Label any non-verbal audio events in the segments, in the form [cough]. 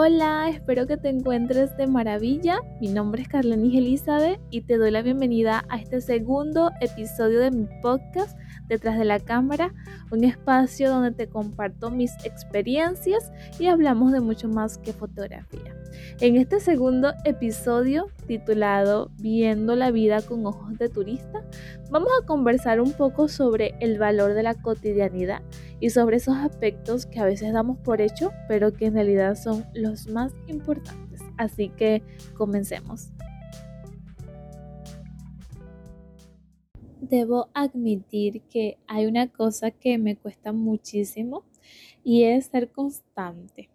Hola, espero que te encuentres de maravilla. Mi nombre es Carlenis Elizabeth y te doy la bienvenida a este segundo episodio de mi podcast Detrás de la Cámara, un espacio donde te comparto mis experiencias y hablamos de mucho más que fotografía. En este segundo episodio titulado Viendo la vida con ojos de turista, vamos a conversar un poco sobre el valor de la cotidianidad y sobre esos aspectos que a veces damos por hecho, pero que en realidad son los más importantes. Así que comencemos. Debo admitir que hay una cosa que me cuesta muchísimo y es ser constante.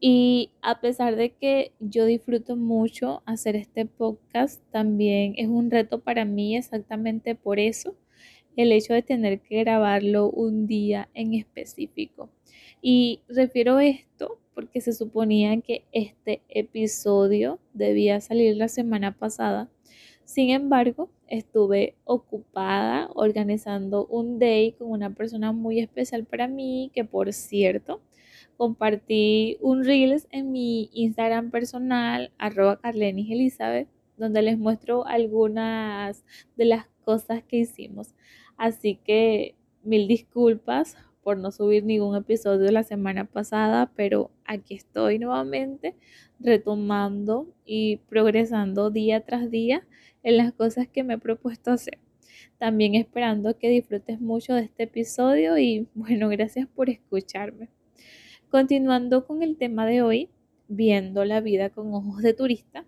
Y a pesar de que yo disfruto mucho hacer este podcast, también es un reto para mí exactamente por eso, el hecho de tener que grabarlo un día en específico. Y refiero esto porque se suponía que este episodio debía salir la semana pasada. Sin embargo, estuve ocupada organizando un day con una persona muy especial para mí, que por cierto, compartí un reels en mi Instagram personal, arroba Carlenis Elizabeth, donde les muestro algunas de las cosas que hicimos. Así que mil disculpas por no subir ningún episodio la semana pasada, pero aquí estoy nuevamente retomando y progresando día tras día en las cosas que me he propuesto hacer. También esperando que disfrutes mucho de este episodio y bueno, gracias por escucharme. Continuando con el tema de hoy, viendo la vida con ojos de turista,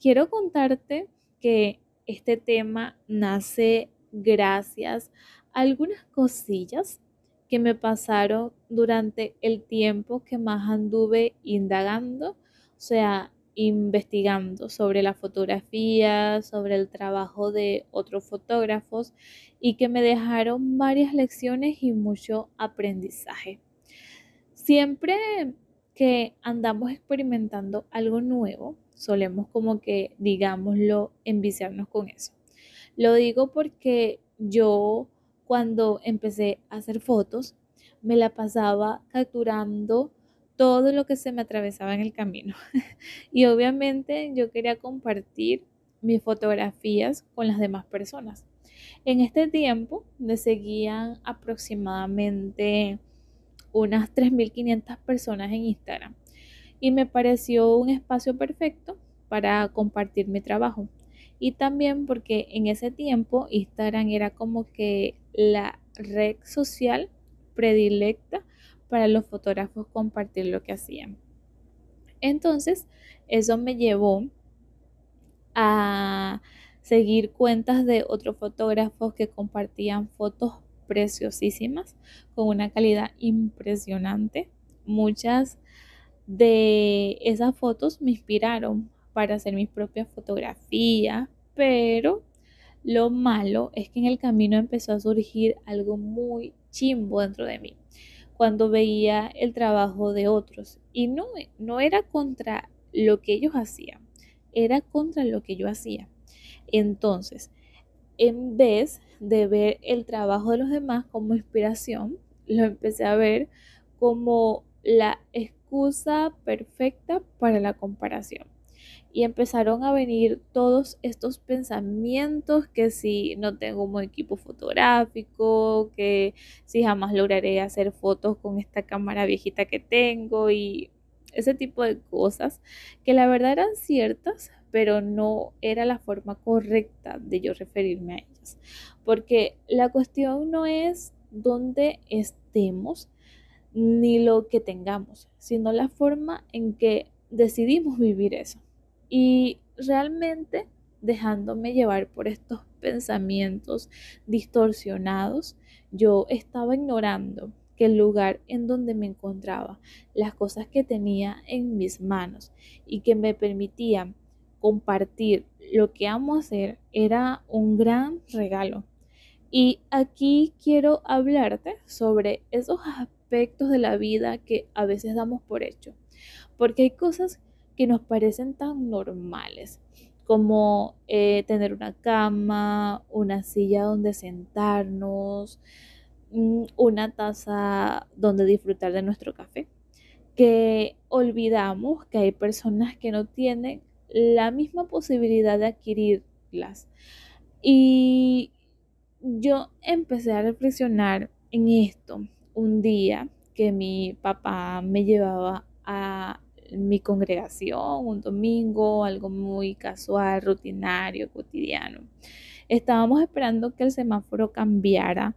quiero contarte que este tema nace gracias a algunas cosillas que me pasaron durante el tiempo que más anduve indagando, o sea, investigando sobre la fotografía, sobre el trabajo de otros fotógrafos y que me dejaron varias lecciones y mucho aprendizaje. Siempre que andamos experimentando algo nuevo, solemos como que, digámoslo, enviciarnos con eso. Lo digo porque yo cuando empecé a hacer fotos, me la pasaba capturando todo lo que se me atravesaba en el camino. [laughs] y obviamente yo quería compartir mis fotografías con las demás personas. En este tiempo me seguían aproximadamente unas 3.500 personas en Instagram y me pareció un espacio perfecto para compartir mi trabajo. Y también porque en ese tiempo Instagram era como que la red social predilecta para los fotógrafos compartir lo que hacían. Entonces, eso me llevó a seguir cuentas de otros fotógrafos que compartían fotos preciosísimas con una calidad impresionante. Muchas de esas fotos me inspiraron para hacer mis propias fotografías, pero lo malo es que en el camino empezó a surgir algo muy chimbo dentro de mí cuando veía el trabajo de otros y no, no era contra lo que ellos hacían, era contra lo que yo hacía. Entonces, en vez de ver el trabajo de los demás como inspiración, lo empecé a ver como la excusa perfecta para la comparación. Y empezaron a venir todos estos pensamientos que si no tengo un equipo fotográfico, que si jamás lograré hacer fotos con esta cámara viejita que tengo y ese tipo de cosas que la verdad eran ciertas, pero no era la forma correcta de yo referirme a ellas. Porque la cuestión no es dónde estemos ni lo que tengamos, sino la forma en que decidimos vivir eso. Y realmente dejándome llevar por estos pensamientos distorsionados, yo estaba ignorando que el lugar en donde me encontraba, las cosas que tenía en mis manos y que me permitían compartir lo que amo hacer era un gran regalo. Y aquí quiero hablarte sobre esos aspectos de la vida que a veces damos por hecho, porque hay cosas que nos parecen tan normales como eh, tener una cama, una silla donde sentarnos, mm, una taza donde disfrutar de nuestro café que olvidamos que hay personas que no tienen la misma posibilidad de adquirirlas. Y yo empecé a reflexionar en esto un día que mi papá me llevaba a mi congregación un domingo, algo muy casual, rutinario, cotidiano. Estábamos esperando que el semáforo cambiara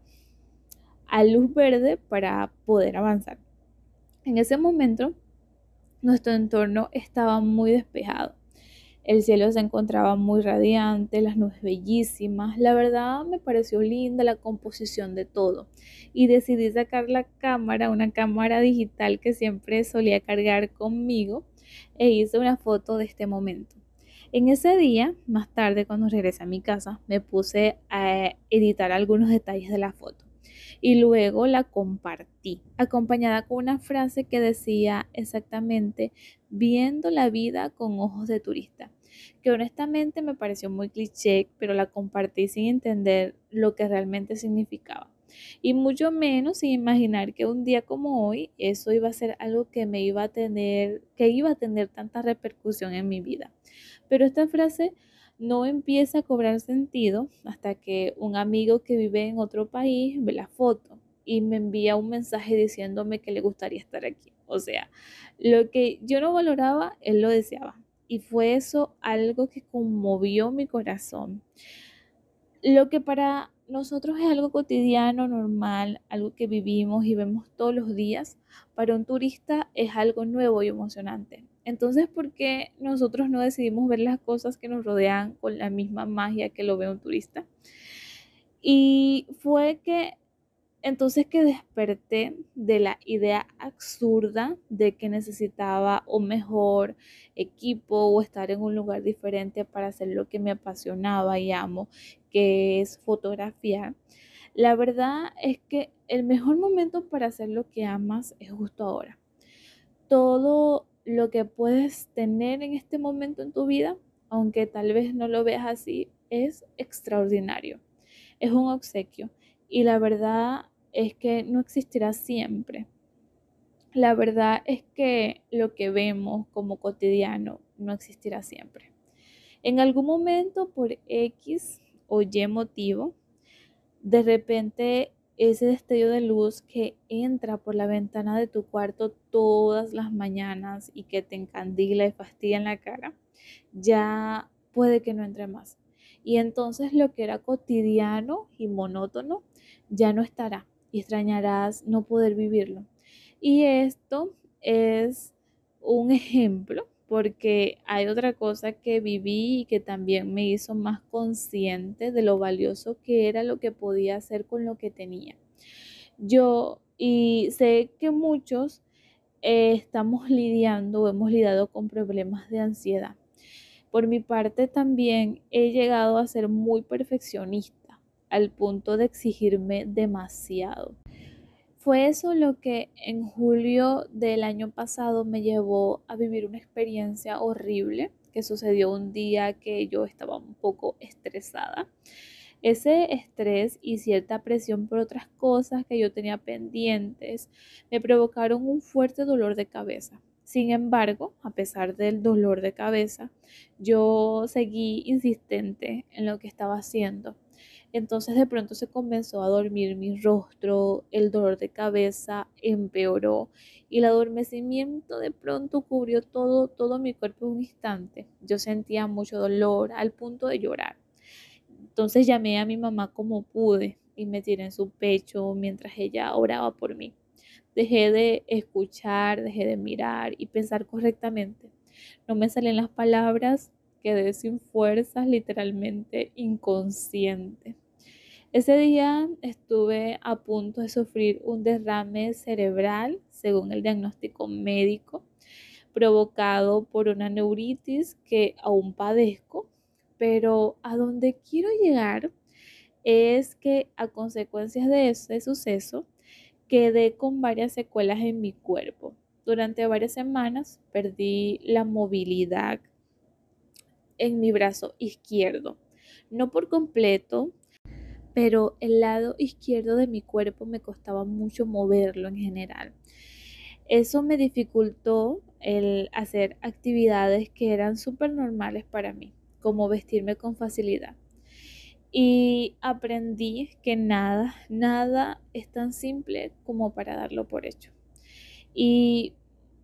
a luz verde para poder avanzar. En ese momento, nuestro entorno estaba muy despejado. El cielo se encontraba muy radiante, las nubes bellísimas. La verdad me pareció linda la composición de todo y decidí sacar la cámara, una cámara digital que siempre solía cargar conmigo e hice una foto de este momento. En ese día, más tarde cuando regresé a mi casa, me puse a editar algunos detalles de la foto y luego la compartí, acompañada con una frase que decía exactamente, viendo la vida con ojos de turista, que honestamente me pareció muy cliché, pero la compartí sin entender lo que realmente significaba. Y mucho menos sin imaginar que un día como hoy eso iba a ser algo que me iba a tener, que iba a tener tanta repercusión en mi vida. Pero esta frase no empieza a cobrar sentido hasta que un amigo que vive en otro país ve la foto y me envía un mensaje diciéndome que le gustaría estar aquí. O sea, lo que yo no valoraba, él lo deseaba. Y fue eso algo que conmovió mi corazón. Lo que para nosotros es algo cotidiano, normal, algo que vivimos y vemos todos los días, para un turista es algo nuevo y emocionante. Entonces, ¿por qué nosotros no decidimos ver las cosas que nos rodean con la misma magia que lo ve un turista? Y fue que entonces que desperté de la idea absurda de que necesitaba un mejor equipo o estar en un lugar diferente para hacer lo que me apasionaba y amo, que es fotografiar. La verdad es que el mejor momento para hacer lo que amas es justo ahora. Todo lo que puedes tener en este momento en tu vida, aunque tal vez no lo veas así, es extraordinario. Es un obsequio. Y la verdad es que no existirá siempre. La verdad es que lo que vemos como cotidiano no existirá siempre. En algún momento, por X o Y motivo, de repente ese destello de luz que entra por la ventana de tu cuarto todas las mañanas y que te encandila y fastidia en la cara, ya puede que no entre más. Y entonces lo que era cotidiano y monótono ya no estará y extrañarás no poder vivirlo. Y esto es un ejemplo porque hay otra cosa que viví y que también me hizo más consciente de lo valioso que era lo que podía hacer con lo que tenía. Yo, y sé que muchos eh, estamos [laughs] lidiando o hemos lidiado con problemas de ansiedad. Por mi parte también he llegado a ser muy perfeccionista al punto de exigirme demasiado. Fue eso lo que en julio del año pasado me llevó a vivir una experiencia horrible que sucedió un día que yo estaba un poco estresada. Ese estrés y cierta presión por otras cosas que yo tenía pendientes me provocaron un fuerte dolor de cabeza. Sin embargo, a pesar del dolor de cabeza, yo seguí insistente en lo que estaba haciendo entonces de pronto se comenzó a dormir mi rostro, el dolor de cabeza empeoró y el adormecimiento de pronto cubrió todo, todo mi cuerpo un instante. Yo sentía mucho dolor al punto de llorar. Entonces llamé a mi mamá como pude y me tiré en su pecho mientras ella oraba por mí. Dejé de escuchar, dejé de mirar y pensar correctamente. No me salen las palabras, quedé sin fuerzas, literalmente inconsciente. Ese día estuve a punto de sufrir un derrame cerebral, según el diagnóstico médico, provocado por una neuritis que aún padezco, pero a donde quiero llegar es que a consecuencias de ese suceso quedé con varias secuelas en mi cuerpo. Durante varias semanas perdí la movilidad en mi brazo izquierdo, no por completo, pero el lado izquierdo de mi cuerpo me costaba mucho moverlo en general. Eso me dificultó el hacer actividades que eran súper normales para mí, como vestirme con facilidad. Y aprendí que nada, nada es tan simple como para darlo por hecho. Y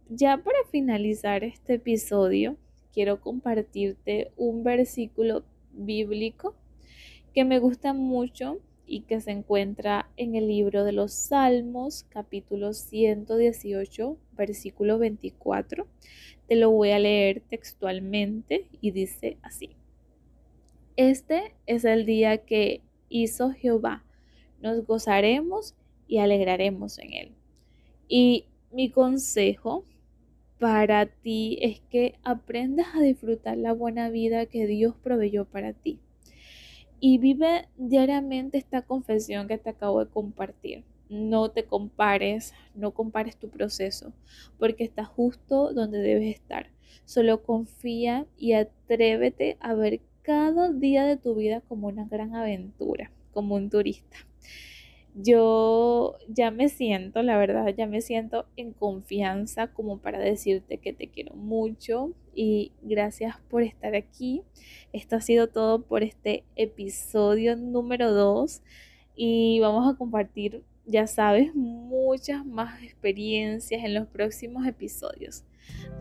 ya para finalizar este episodio, quiero compartirte un versículo bíblico que me gusta mucho y que se encuentra en el libro de los Salmos, capítulo 118, versículo 24. Te lo voy a leer textualmente y dice así. Este es el día que hizo Jehová. Nos gozaremos y alegraremos en él. Y mi consejo para ti es que aprendas a disfrutar la buena vida que Dios proveyó para ti y vive diariamente esta confesión que te acabo de compartir. No te compares, no compares tu proceso, porque estás justo donde debes estar. Solo confía y atrévete a ver cada día de tu vida como una gran aventura, como un turista yo ya me siento, la verdad, ya me siento en confianza como para decirte que te quiero mucho y gracias por estar aquí. Esto ha sido todo por este episodio número 2 y vamos a compartir, ya sabes, muchas más experiencias en los próximos episodios.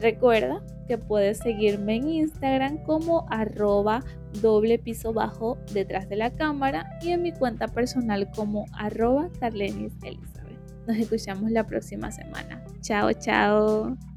Recuerda que puedes seguirme en Instagram como arroba doble piso bajo detrás de la cámara y en mi cuenta personal como arroba Carlenis Elizabeth. Nos escuchamos la próxima semana. Chao, chao.